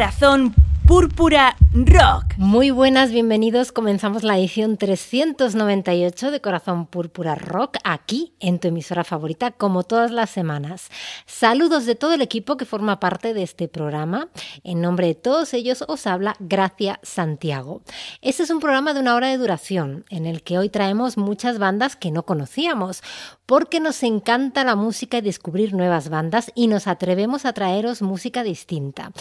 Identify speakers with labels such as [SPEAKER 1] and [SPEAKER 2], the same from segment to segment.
[SPEAKER 1] Corazón Púrpura Rock.
[SPEAKER 2] Muy buenas, bienvenidos. Comenzamos la edición 398 de Corazón Púrpura Rock aquí en tu emisora favorita, como todas las semanas. Saludos de todo el equipo que forma parte de este programa. En nombre de todos ellos os habla Gracia Santiago. Este es un programa de una hora de duración en el que hoy traemos muchas bandas que no conocíamos, porque nos encanta la música y descubrir nuevas bandas y nos atrevemos a traeros música distinta.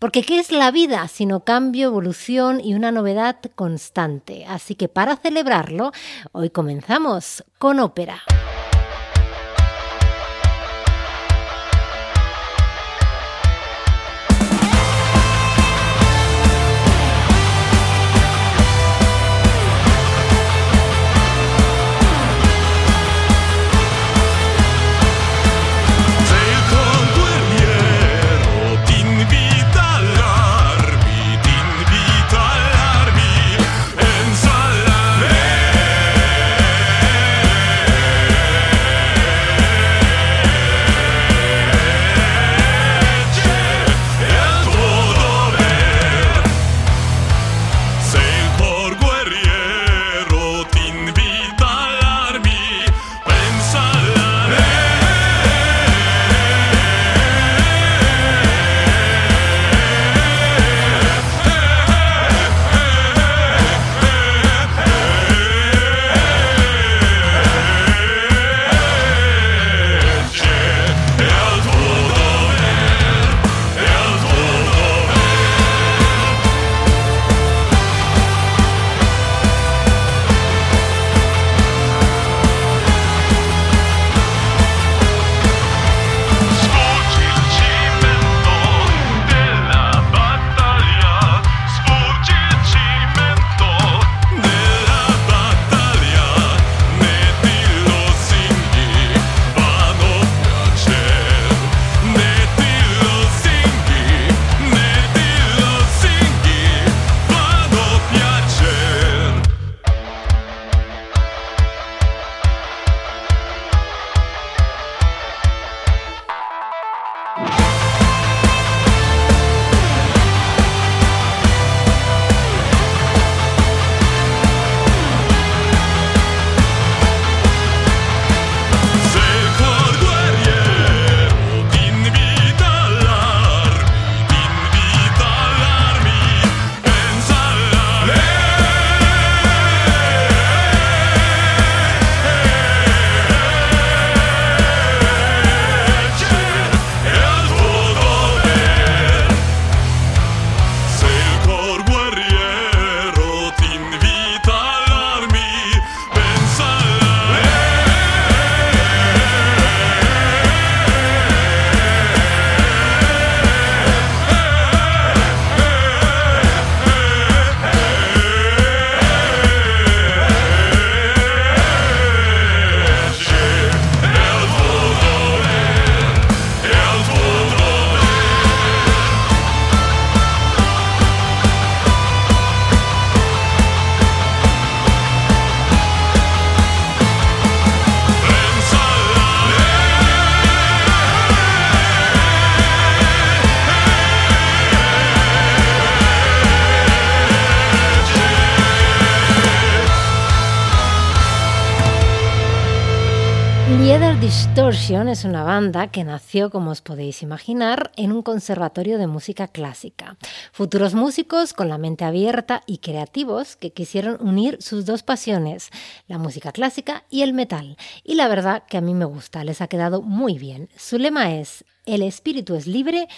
[SPEAKER 2] Porque ¿qué es la vida sino cambio, evolución y una novedad constante? Así que para celebrarlo, hoy comenzamos con ópera. Distortion es una banda que nació, como os podéis imaginar, en un conservatorio de música clásica. Futuros músicos con la mente abierta y creativos que quisieron unir sus dos pasiones, la música clásica y el metal. Y la verdad que a mí me gusta, les ha quedado muy bien. Su lema es el espíritu es libre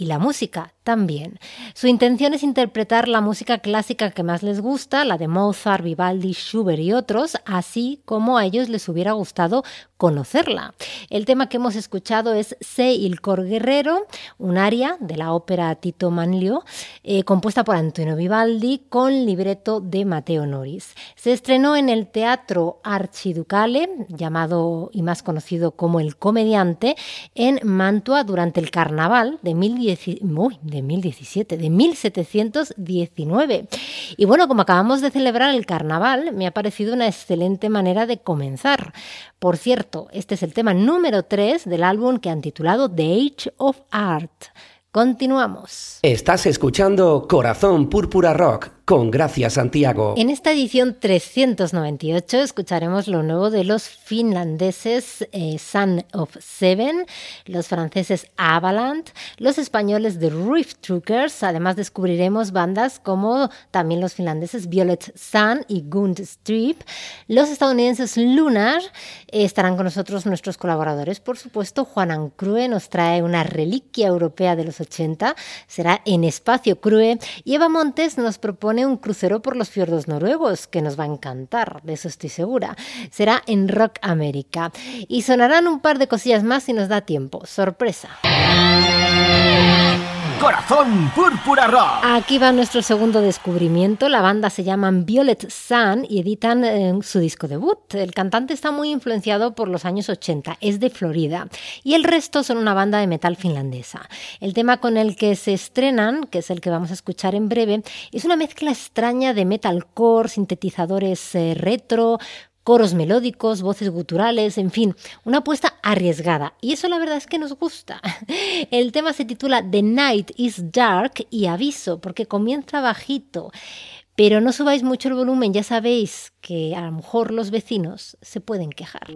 [SPEAKER 2] y la música también. Su intención es interpretar la música clásica que más les gusta, la de Mozart, Vivaldi, Schubert y otros, así como a ellos les hubiera gustado conocerla. El tema que hemos escuchado es Se il cor guerrero, un aria de la ópera Tito Manlio, eh, compuesta por Antonio Vivaldi con libreto de Matteo Noris. Se estrenó en el Teatro Archiducale, llamado y más conocido como El Comediante, en Mantua durante el Carnaval de 1010 de 1017, de 1719. Y bueno, como acabamos de celebrar el carnaval, me ha parecido una excelente manera de comenzar. Por cierto, este es el tema número 3 del álbum que han titulado The Age of Art. Continuamos.
[SPEAKER 3] Estás escuchando Corazón Púrpura Rock con Gracia Santiago.
[SPEAKER 2] En esta edición 398 escucharemos lo nuevo de los finlandeses eh, Sun of Seven, los franceses Avalanche, los españoles de Rift Truckers. Además descubriremos bandas como también los finlandeses Violet Sun y Gund Strip. Los estadounidenses Lunar estarán con nosotros nuestros colaboradores, por supuesto. Juan Ancrue nos trae una reliquia europea de los 80, será en Espacio Crue. Y Eva Montes nos propone un crucero por los fiordos noruegos, que nos va a encantar, de eso estoy segura. Será en Rock América. Y sonarán un par de cosillas más si nos da tiempo. Sorpresa.
[SPEAKER 4] Corazón Púrpura Rock.
[SPEAKER 2] Aquí va nuestro segundo descubrimiento. La banda se llaman Violet Sun y editan eh, su disco debut. El cantante está muy influenciado por los años 80, es de Florida y el resto son una banda de metal finlandesa. El tema con el que se estrenan, que es el que vamos a escuchar en breve, es una mezcla extraña de metalcore, sintetizadores eh, retro, coros melódicos, voces guturales, en fin, una apuesta arriesgada. Y eso la verdad es que nos gusta. El tema se titula The Night is Dark y aviso, porque comienza bajito. Pero no subáis mucho el volumen, ya sabéis que a lo mejor los vecinos se pueden quejar.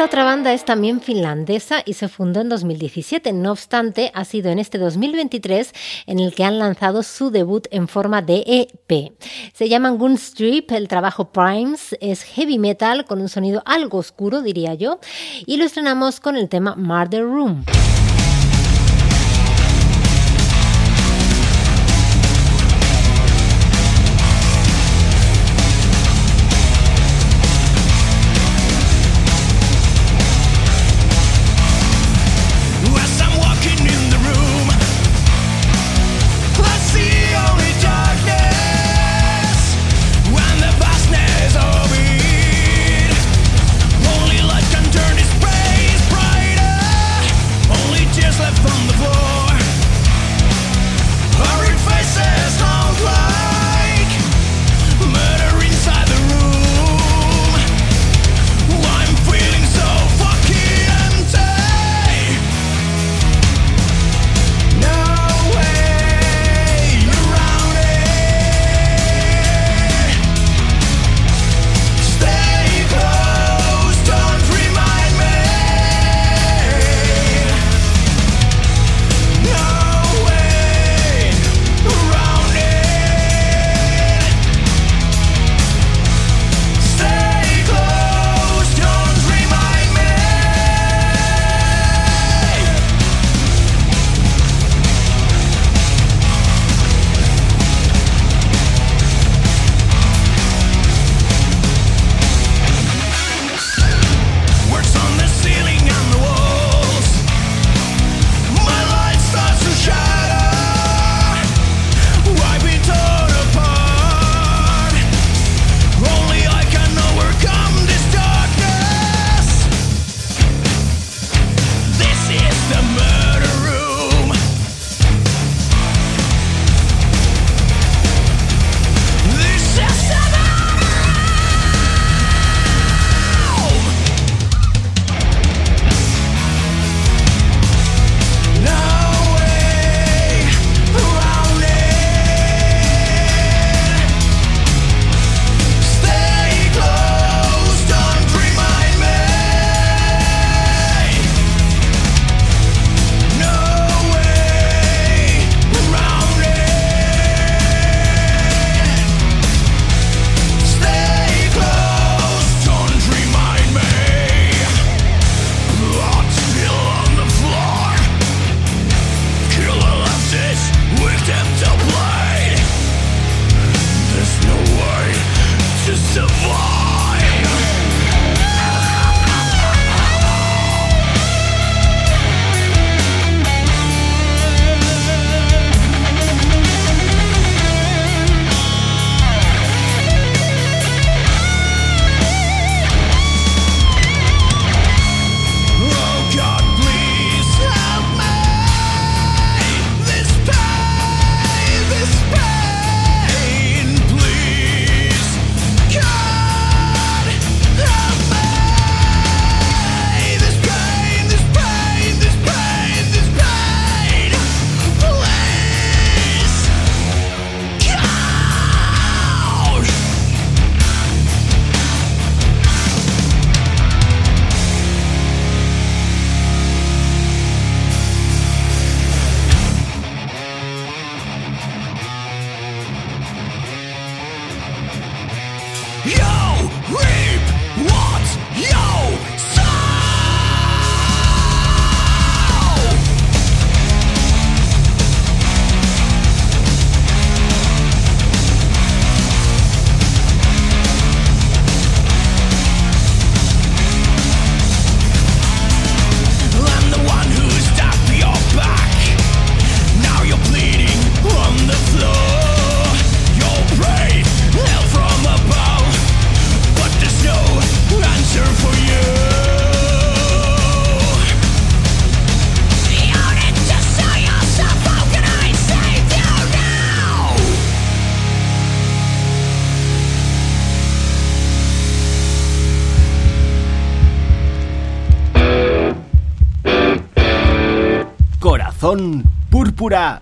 [SPEAKER 5] Esta otra banda es también finlandesa y se fundó en 2017. No obstante, ha sido en este 2023 en el que han lanzado su debut en forma de EP. Se llaman Gunstrip, el trabajo Primes es heavy metal con un sonido algo oscuro, diría yo, y lo estrenamos con el tema Murder Room.
[SPEAKER 4] Púrpura Rock.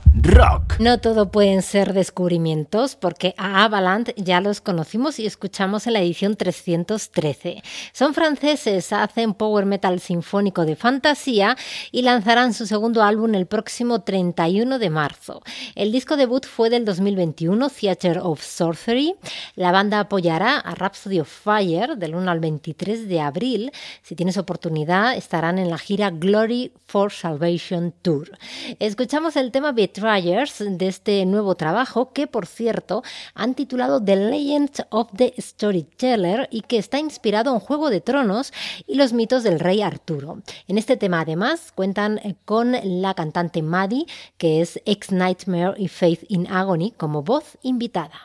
[SPEAKER 2] No todo pueden ser descubrimientos, porque a Avalanche ya los conocimos y escuchamos en la edición 313. Son franceses, hacen power metal sinfónico de fantasía y lanzarán su segundo álbum el próximo 31 de marzo. El disco debut fue del 2021, Theater of Sorcery. La banda apoyará a Rhapsody of Fire del 1 al 23 de abril. Si tienes oportunidad, estarán en la gira Glory for Salvation Tour. Escuchamos el tema Betrayers de este nuevo trabajo que, por cierto, han titulado The Legends of the Storyteller y que está inspirado en Juego de Tronos y los mitos del rey Arturo. En este tema, además, cuentan eh, con la cantante Maddie, que es ex Nightmare y Faith in Agony, como voz invitada.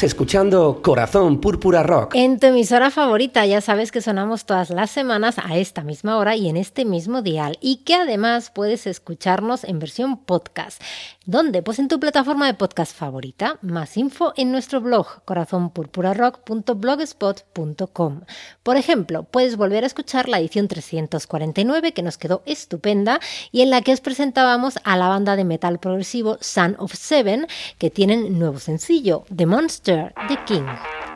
[SPEAKER 3] Escuchando Corazón Púrpura Rock.
[SPEAKER 2] En tu emisora favorita ya sabes que sonamos todas las semanas a esta misma hora y en este mismo dial y que además puedes escucharnos en versión podcast. ¿Dónde? Pues en tu plataforma de podcast favorita. Más info en nuestro blog corazonpurpurarock.blogspot.com. Por ejemplo, puedes volver a escuchar la edición 349 que nos quedó estupenda y en la que os presentábamos a la banda de metal progresivo Sun of Seven que tienen nuevo sencillo, The Monster, The King.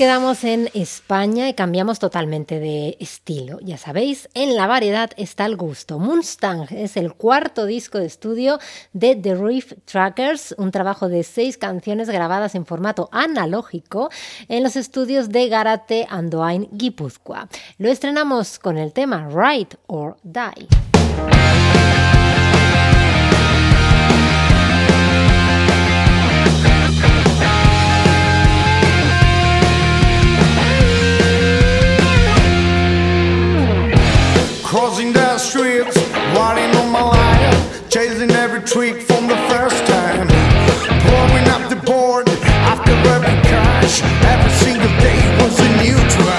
[SPEAKER 2] Quedamos en España y cambiamos totalmente de estilo. Ya sabéis, en la variedad está el gusto. Mustang es el cuarto disco de estudio de The Reef Trackers, un trabajo de seis canciones grabadas en formato analógico en los estudios de Garate Andoain, Guipúzcoa. Lo estrenamos con el tema Ride or Die.
[SPEAKER 6] Crossing the streets, riding on my life, chasing every trick from the first time. Blowing up the board after every crash, every single day was a new try.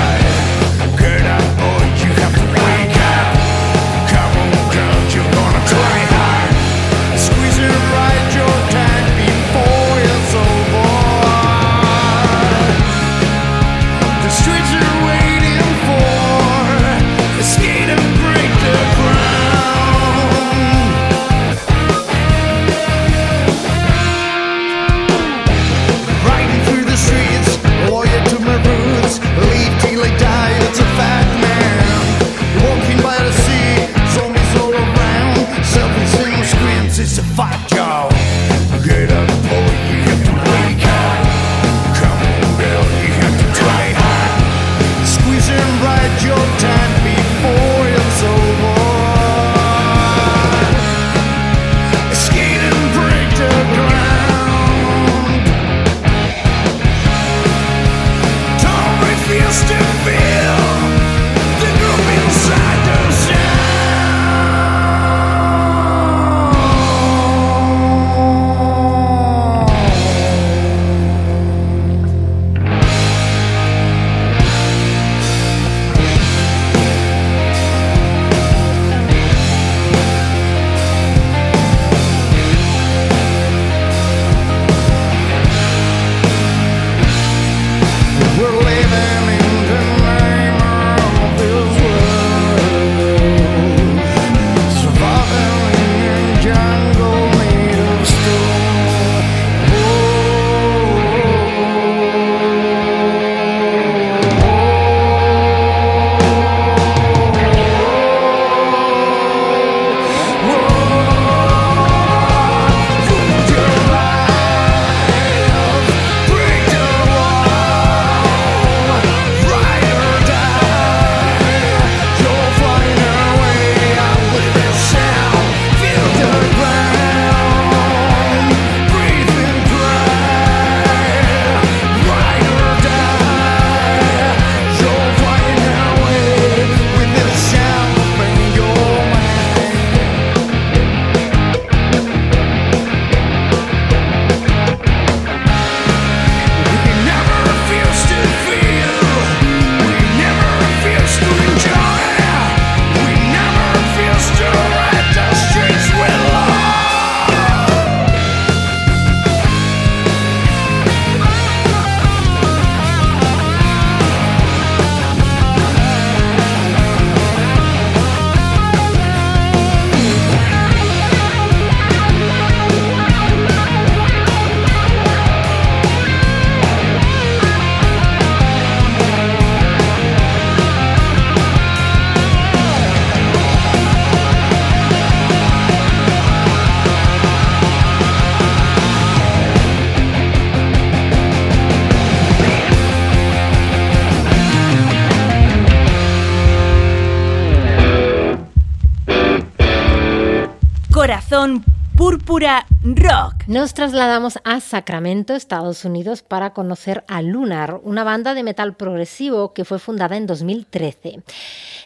[SPEAKER 2] Nos trasladamos a Sacramento, Estados Unidos, para conocer a Lunar, una banda de metal progresivo que fue fundada en 2013.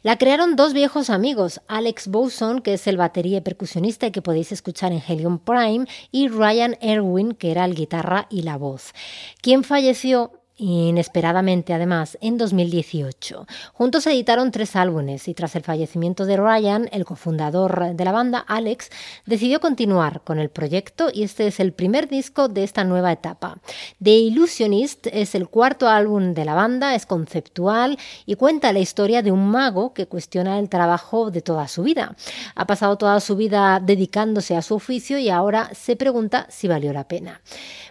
[SPEAKER 2] La crearon dos viejos amigos, Alex Boson, que es el batería y percusionista y que podéis escuchar en Helium Prime, y Ryan Erwin, que era el guitarra y la voz, quien falleció inesperadamente además en 2018. Juntos editaron tres álbumes y tras el fallecimiento de Ryan, el cofundador de la banda, Alex, decidió continuar con el proyecto y este es el primer disco de esta nueva etapa. The Illusionist es el cuarto álbum de la banda, es conceptual y cuenta la historia de un mago que cuestiona el trabajo de toda su vida. Ha pasado toda su vida dedicándose a su oficio y ahora se pregunta si valió la pena.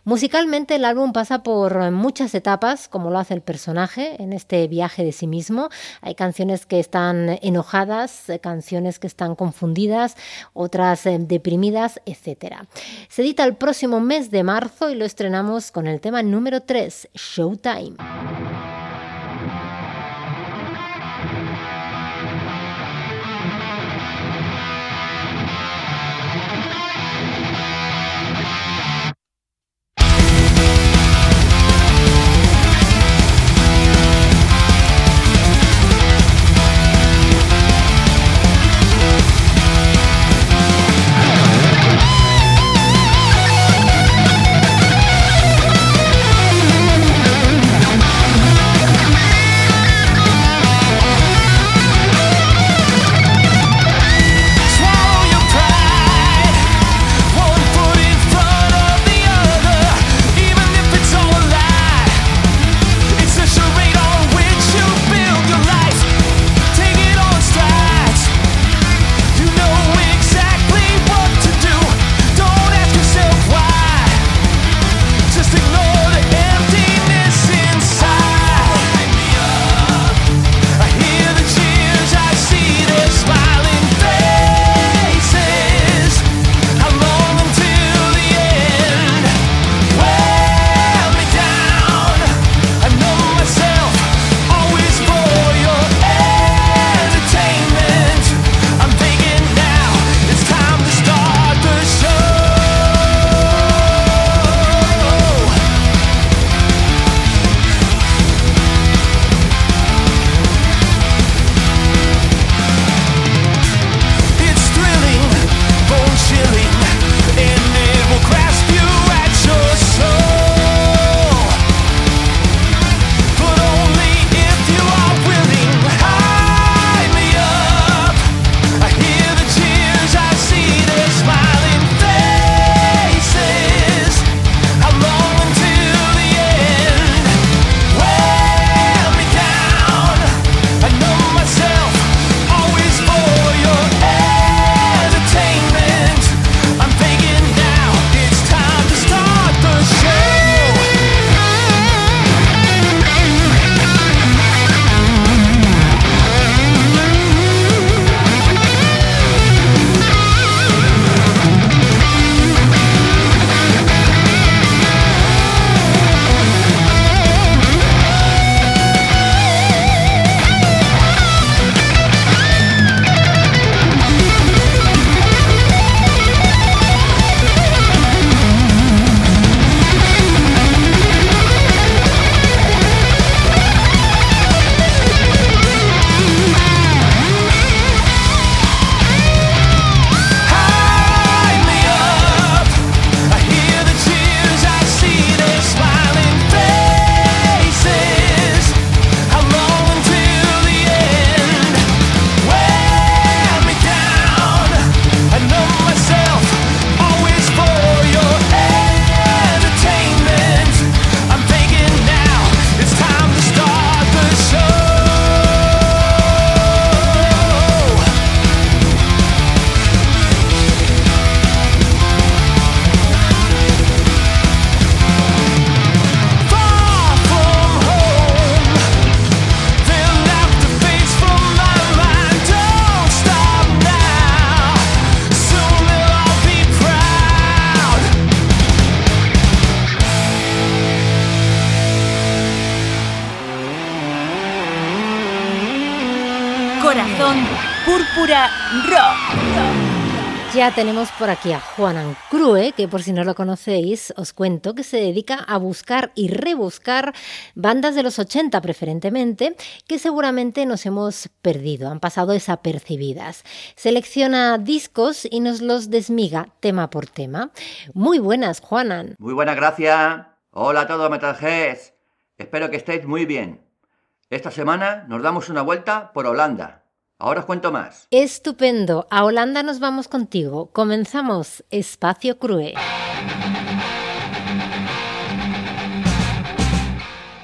[SPEAKER 2] Musicalmente el álbum pasa por muchas etapas
[SPEAKER 5] como lo hace el personaje en este viaje de sí mismo. Hay canciones que están enojadas, canciones que están confundidas, otras eh, deprimidas, etc. Se edita el próximo mes de marzo y lo estrenamos con el tema número 3, Showtime.
[SPEAKER 1] Corazón Púrpura Rock.
[SPEAKER 5] Ya tenemos por aquí a Juan Crue, que por si no lo conocéis, os cuento que se dedica a buscar y rebuscar bandas de los 80 preferentemente, que seguramente nos hemos perdido, han pasado desapercibidas. Selecciona discos y nos los desmiga tema por tema. Muy buenas, Juanan.
[SPEAKER 7] Muy buenas, gracias. Hola a todos, Metalheads. Espero que estéis muy bien. Esta semana nos damos una vuelta por Holanda. Ahora os cuento más.
[SPEAKER 5] Estupendo. A Holanda nos vamos contigo. Comenzamos Espacio Crue.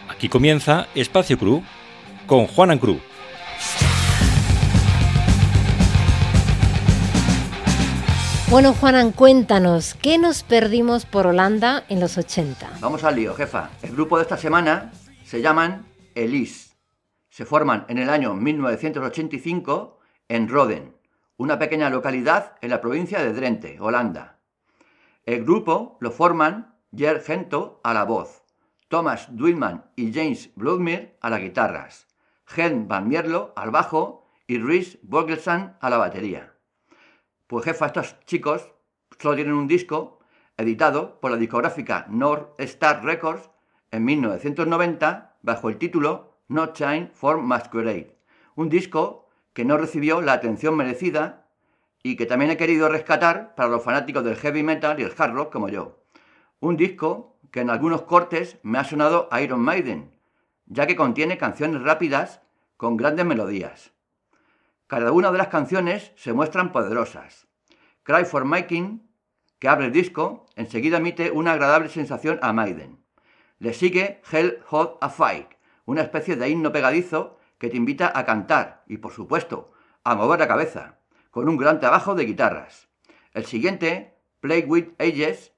[SPEAKER 8] Aquí comienza Espacio Cru con Juanan Cru.
[SPEAKER 5] Bueno, Juanan, cuéntanos, ¿qué nos perdimos por Holanda en los 80?
[SPEAKER 7] Vamos al lío, jefa. El grupo de esta semana se llaman Elise. Se forman en el año 1985 en Roden, una pequeña localidad en la provincia de Drenthe, Holanda. El grupo lo forman Jer Gento a la voz, Thomas Duilman y James Bloodmere a las guitarras, Gen Van Mierlo al bajo y Rhys Vogelsang a la batería. Pues jefa, estos chicos solo tienen un disco editado por la discográfica North Star Records en 1990 bajo el título No Time for Masquerade, un disco que no recibió la atención merecida y que también he querido rescatar para los fanáticos del heavy metal y el hard rock como yo. Un disco que en algunos cortes me ha sonado a Iron Maiden, ya que contiene canciones rápidas con grandes melodías. Cada una de las canciones se muestran poderosas. Cry for Making, que abre el disco, enseguida emite una agradable sensación a Maiden. Le sigue Hell Hot a Fight, una especie de himno pegadizo que te invita a cantar y, por supuesto, a mover la cabeza, con un gran trabajo de guitarras. El siguiente, Play with Ages,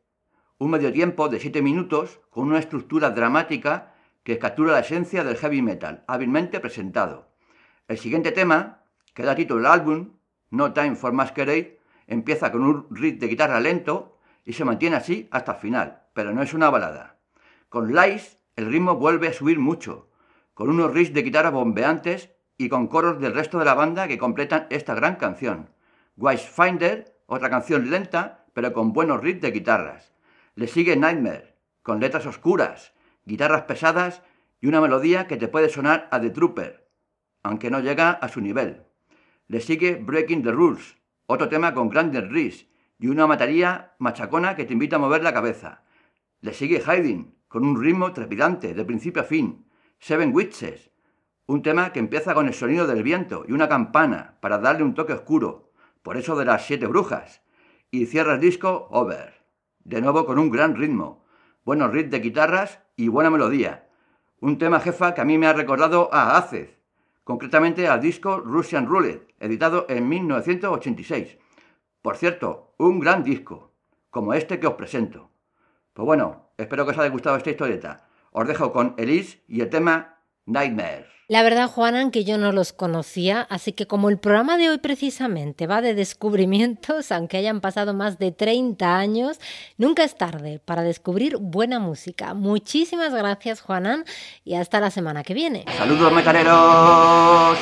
[SPEAKER 7] un medio tiempo de 7 minutos con una estructura dramática que captura la esencia del heavy metal, hábilmente presentado. El siguiente tema, que da título al álbum, No Time for Masquerade, empieza con un riff de guitarra lento y se mantiene así hasta el final, pero no es una balada. Con Lies, el ritmo vuelve a subir mucho, con unos riffs de guitarra bombeantes y con coros del resto de la banda que completan esta gran canción. Wise Finder, otra canción lenta, pero con buenos riffs de guitarras. Le sigue Nightmare, con letras oscuras, guitarras pesadas y una melodía que te puede sonar a The Trooper, aunque no llega a su nivel. Le sigue Breaking the Rules, otro tema con grandes riffs y una batería machacona que te invita a mover la cabeza. Le sigue Hiding, con un ritmo trepidante de principio a fin. Seven Witches, un tema que empieza con el sonido del viento y una campana para darle un toque oscuro, por eso de las siete brujas. Y cierra el disco Over, de nuevo con un gran ritmo, buenos riffs de guitarras y buena melodía. Un tema jefa que a mí me ha recordado a Acez, concretamente al disco Russian Roulette, editado en 1986. Por cierto, un gran disco, como este que os presento. Pues bueno, espero que os haya gustado esta historieta. Os dejo con Elise y el tema Nightmare.
[SPEAKER 2] La verdad, Juanan, que yo no los conocía, así que como el programa de hoy precisamente va de descubrimientos, aunque hayan pasado más de 30 años, nunca es tarde para descubrir buena música. Muchísimas gracias, Juanan, y hasta la semana que viene.
[SPEAKER 7] Saludos metaleros.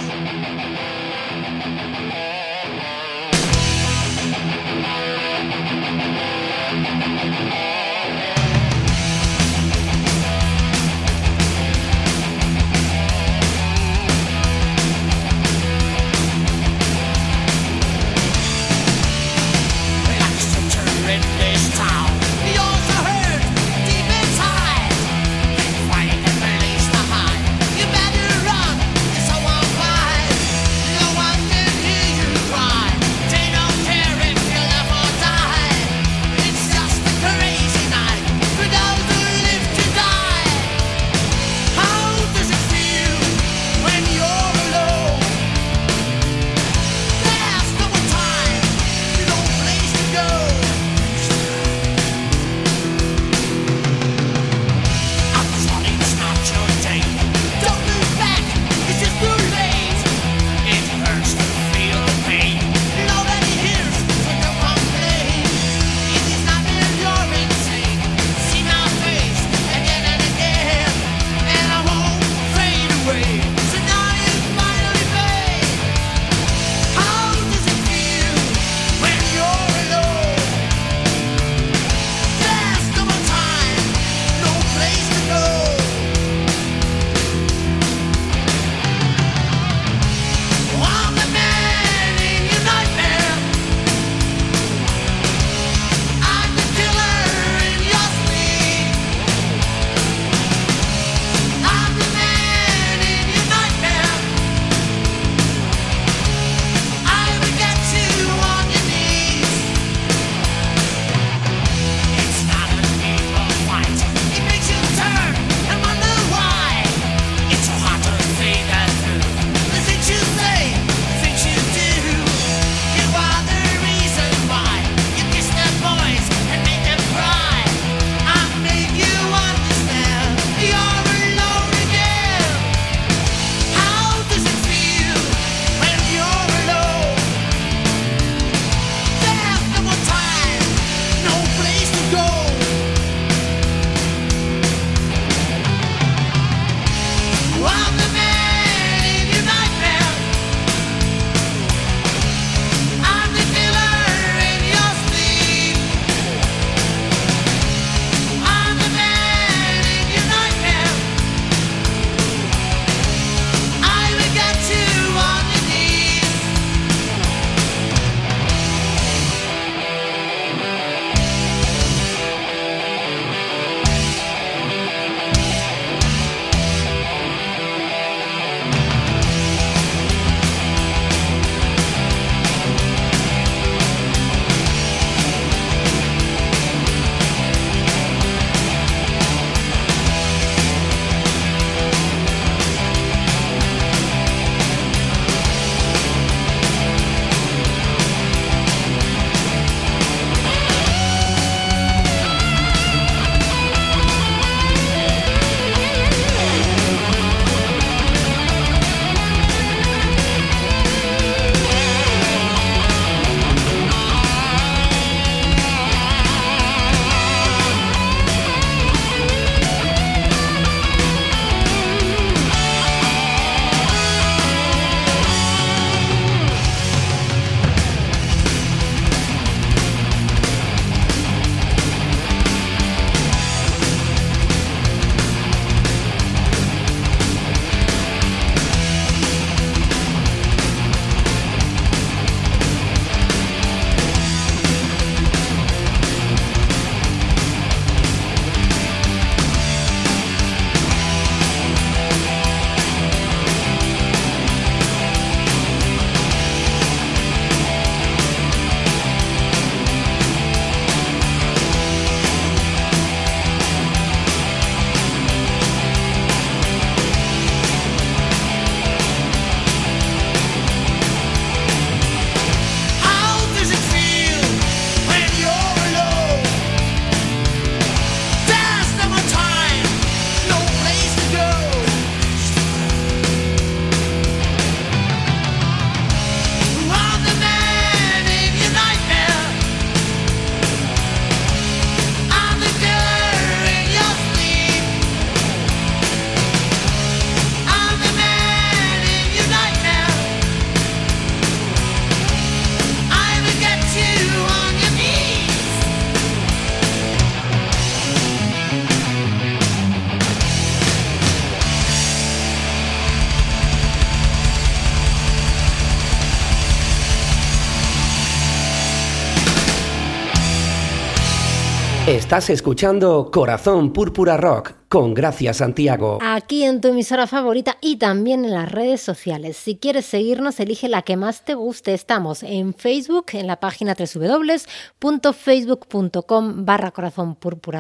[SPEAKER 3] Estás escuchando Corazón Púrpura Rock con Gracia Santiago.
[SPEAKER 2] Aquí en tu emisora favorita y también en las redes sociales. Si quieres seguirnos, elige la que más te guste. Estamos en Facebook, en la página www.facebook.com barra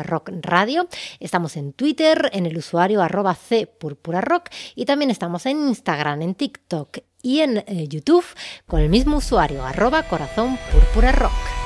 [SPEAKER 2] Rock Radio. Estamos en Twitter, en el usuario arroba C Púrpura Rock y también estamos en Instagram, en TikTok y en eh, YouTube con el mismo usuario arroba Corazón Púrpura Rock.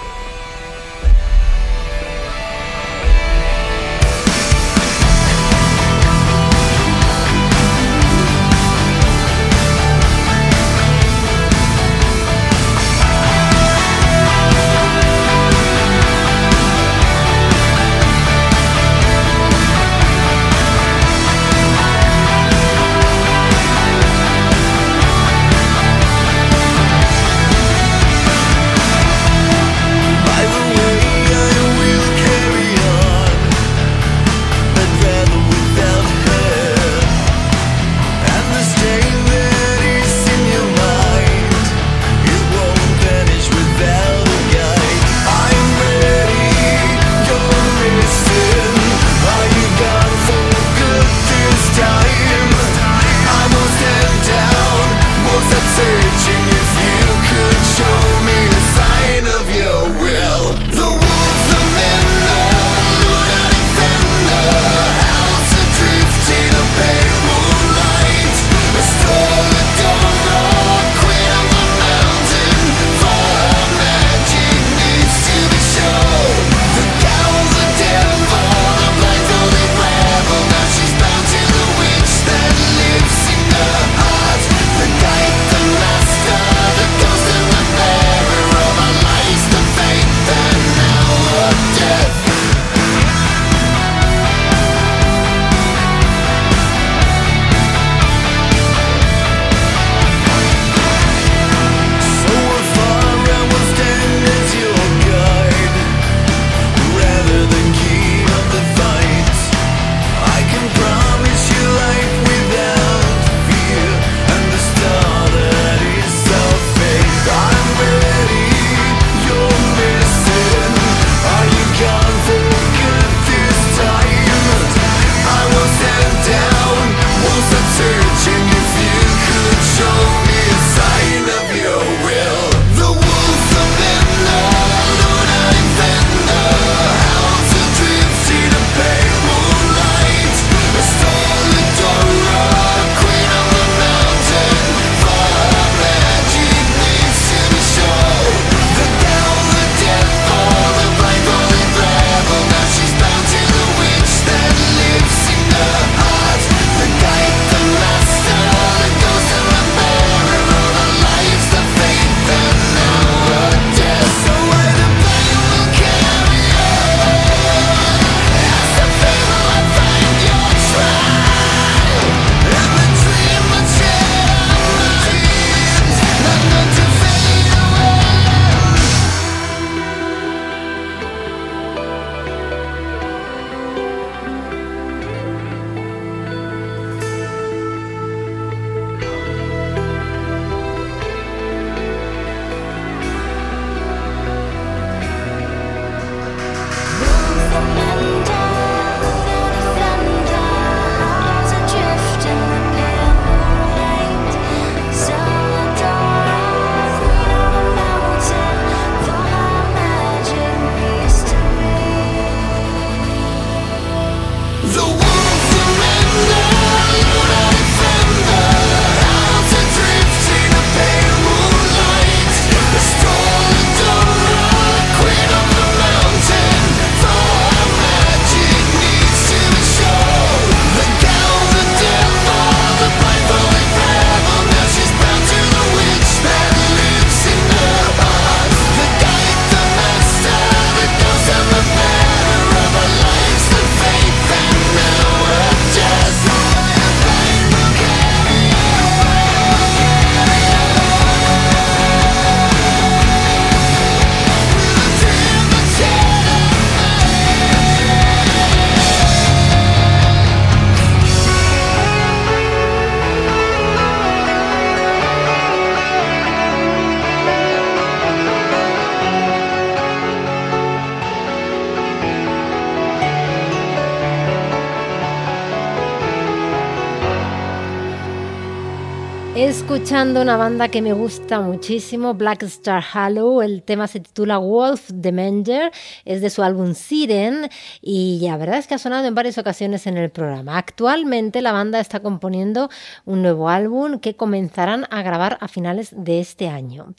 [SPEAKER 2] Escuchando una banda que me gusta muchísimo, Black Star Hollow, el tema se titula Wolf the Menger, es de su álbum Siren y la verdad es que ha sonado en varias ocasiones en el programa. Actualmente la banda está componiendo un nuevo álbum que comenzarán a grabar a finales de este año.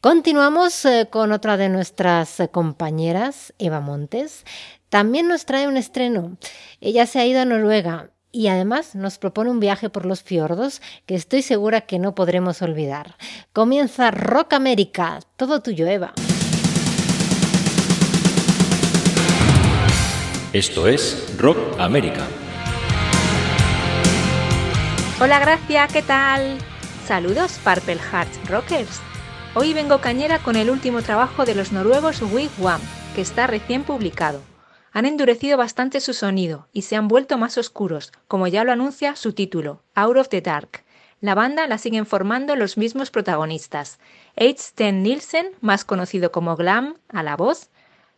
[SPEAKER 2] Continuamos eh, con otra de nuestras compañeras, Eva Montes. También nos trae un estreno. Ella se ha ido a Noruega y además nos propone un viaje por los fiordos que estoy segura que no podremos olvidar. Comienza Rock América, todo tuyo Eva.
[SPEAKER 8] Esto es Rock América.
[SPEAKER 9] Hola Gracia, ¿qué tal? Saludos Purple Hearts Rockers. Hoy vengo cañera con el último trabajo de los noruegos Wigwam, que está recién publicado han endurecido bastante su sonido y se han vuelto más oscuros, como ya lo anuncia su título, Out of the Dark. La banda la siguen formando los mismos protagonistas, H. Sten Nielsen, más conocido como Glam, a la voz,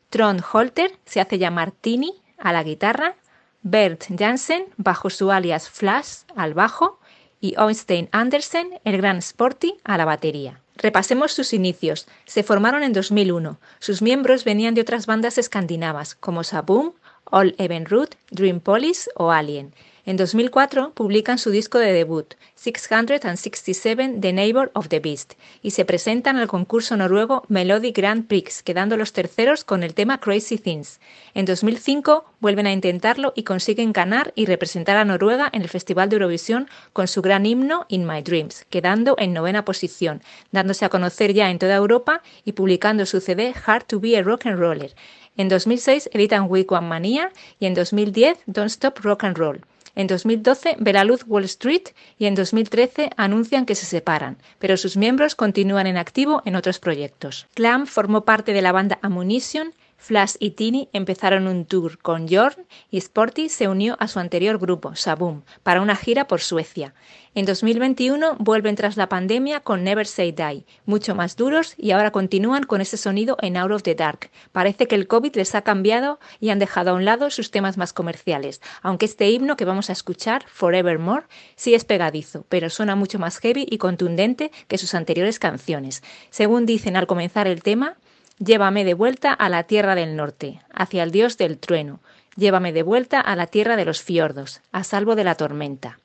[SPEAKER 9] Trond Holter, se hace llamar Tini, a la guitarra, Bert Jansen, bajo su alias Flash, al bajo, y Oystein Andersen, el gran Sporty, a la batería. Repasemos sus inicios. Se formaron en 2001. Sus miembros venían de otras bandas escandinavas como Saboom, All Evenroot, Dream Police o Alien. En 2004 publican su disco de debut, 667 The Neighbor of the Beast, y se presentan al concurso noruego Melody Grand Prix, quedando los terceros con el tema Crazy Things. En 2005 vuelven a intentarlo y consiguen ganar y representar a Noruega en el Festival de Eurovisión con su gran himno In My Dreams, quedando en novena posición, dándose a conocer ya en toda Europa y publicando su CD Hard to Be a Rock and Roller. En 2006 editan Week One Mania y en 2010 Don't Stop Rock and Roll. En 2012 ve la luz Wall Street y en 2013 anuncian que se separan, pero sus miembros continúan en activo en otros proyectos. Clam formó parte de la banda Ammunition Flash y Tini empezaron un tour con Jorn y Sporty se unió a su anterior grupo, Saboom, para una gira por Suecia. En 2021 vuelven tras la pandemia con Never Say Die, mucho más duros y ahora continúan con ese sonido en Out of the Dark. Parece que el COVID les ha cambiado y han dejado a un lado sus temas más comerciales, aunque este himno que vamos a escuchar, Forevermore, sí es pegadizo, pero suena mucho más heavy y contundente que sus anteriores canciones. Según dicen al comenzar el tema, Llévame de vuelta a la tierra del norte, hacia el dios del trueno. Llévame de vuelta a la tierra de los fiordos, a salvo de la tormenta.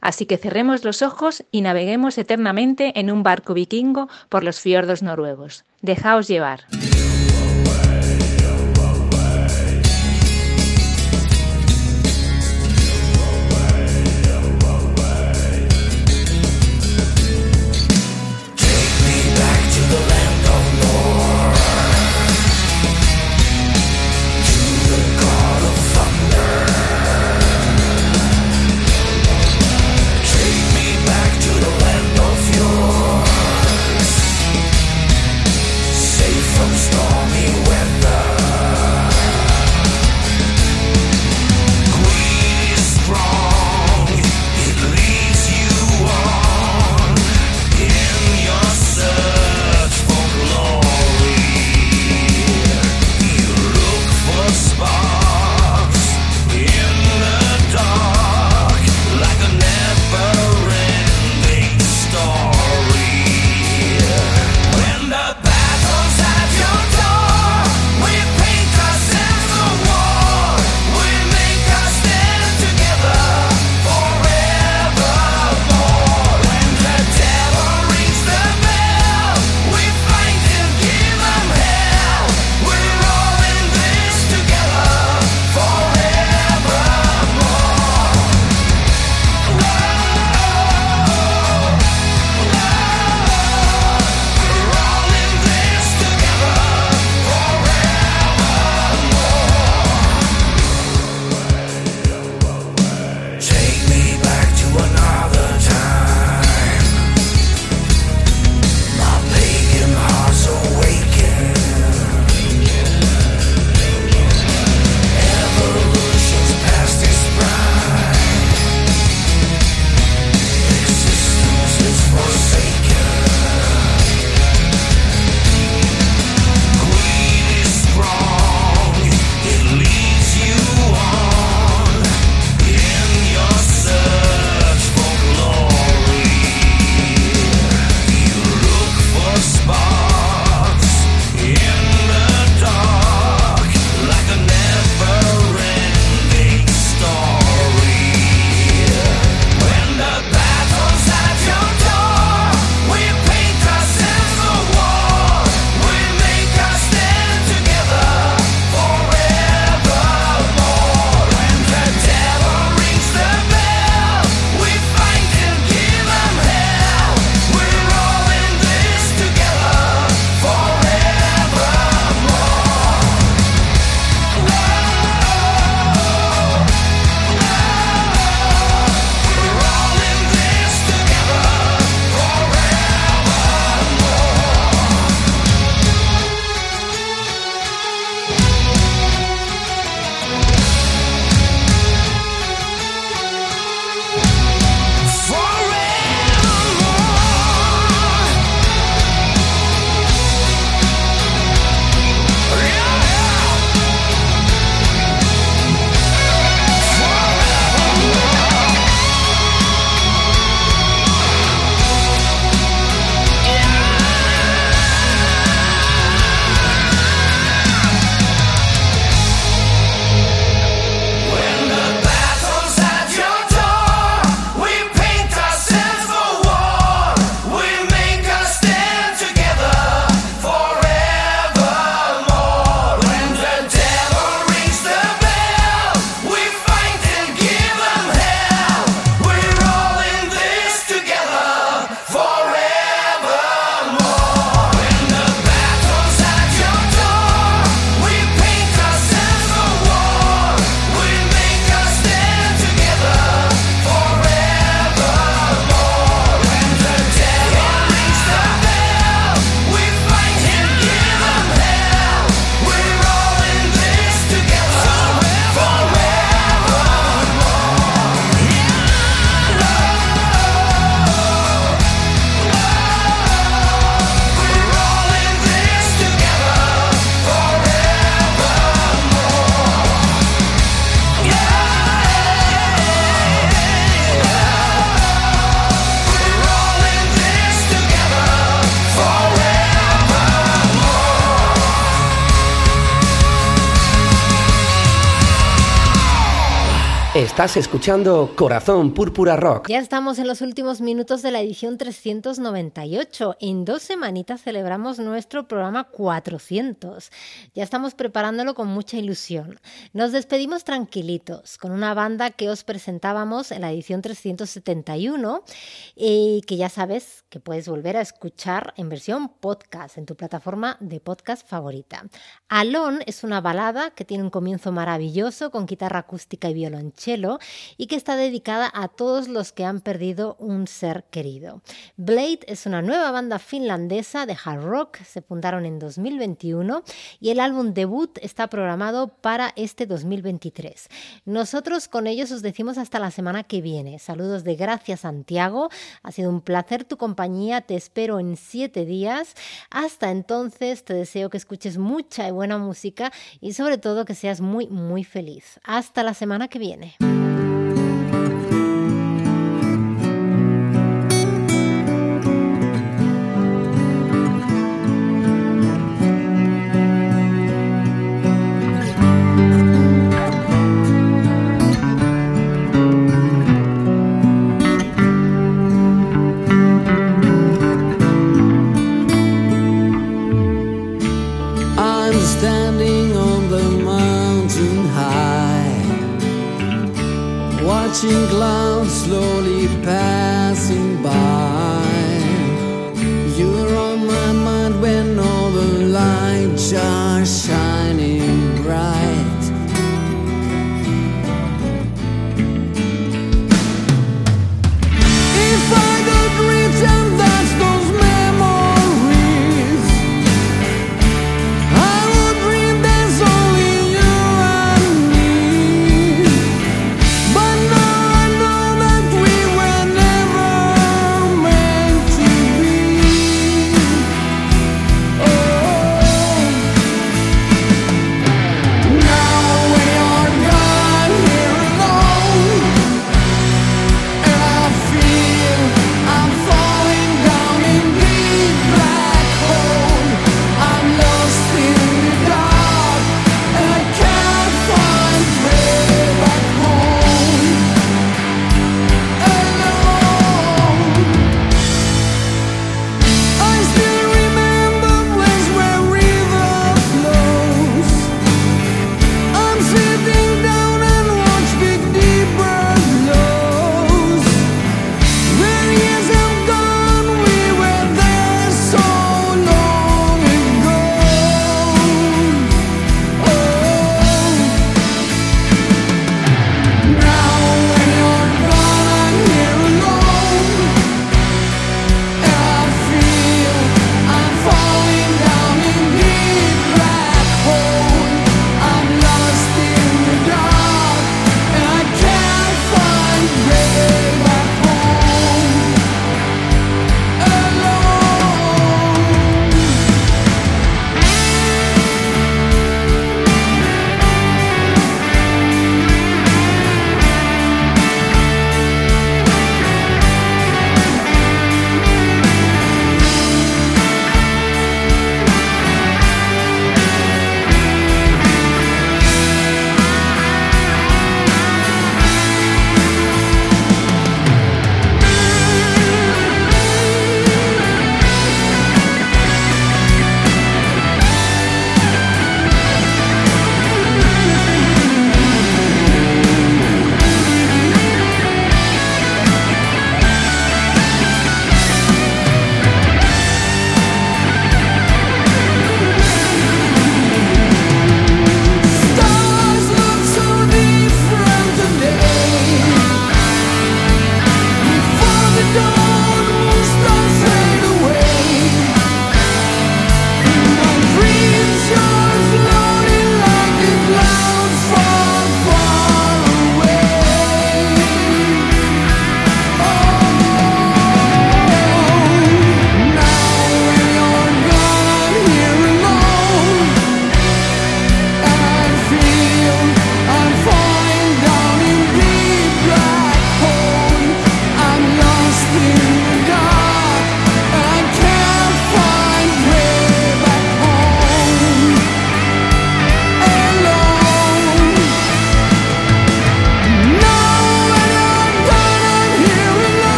[SPEAKER 9] Así que cerremos los ojos y naveguemos eternamente en un barco vikingo por los fiordos noruegos. Dejaos llevar.
[SPEAKER 3] Estás escuchando Corazón Púrpura Rock.
[SPEAKER 2] Ya estamos en los últimos minutos de la edición 398. En dos semanitas celebramos nuestro programa 400. Ya estamos preparándolo con mucha ilusión. Nos despedimos tranquilitos con una banda que os presentábamos en la edición 371 y que ya sabes que puedes volver a escuchar en versión podcast en tu plataforma de podcast favorita. Alon es una balada que tiene un comienzo maravilloso con guitarra acústica y violonchelo y que está dedicada a todos los que han perdido un ser querido. Blade es una nueva banda finlandesa de hard rock, se fundaron en 2021 y el álbum debut está programado para este 2023. Nosotros con ellos os decimos hasta la semana que viene. Saludos de Gracias Santiago, ha sido un placer tu compañía, te espero en siete días. Hasta entonces te deseo que escuches mucha y buena música y sobre todo que seas muy muy feliz. Hasta la semana que viene.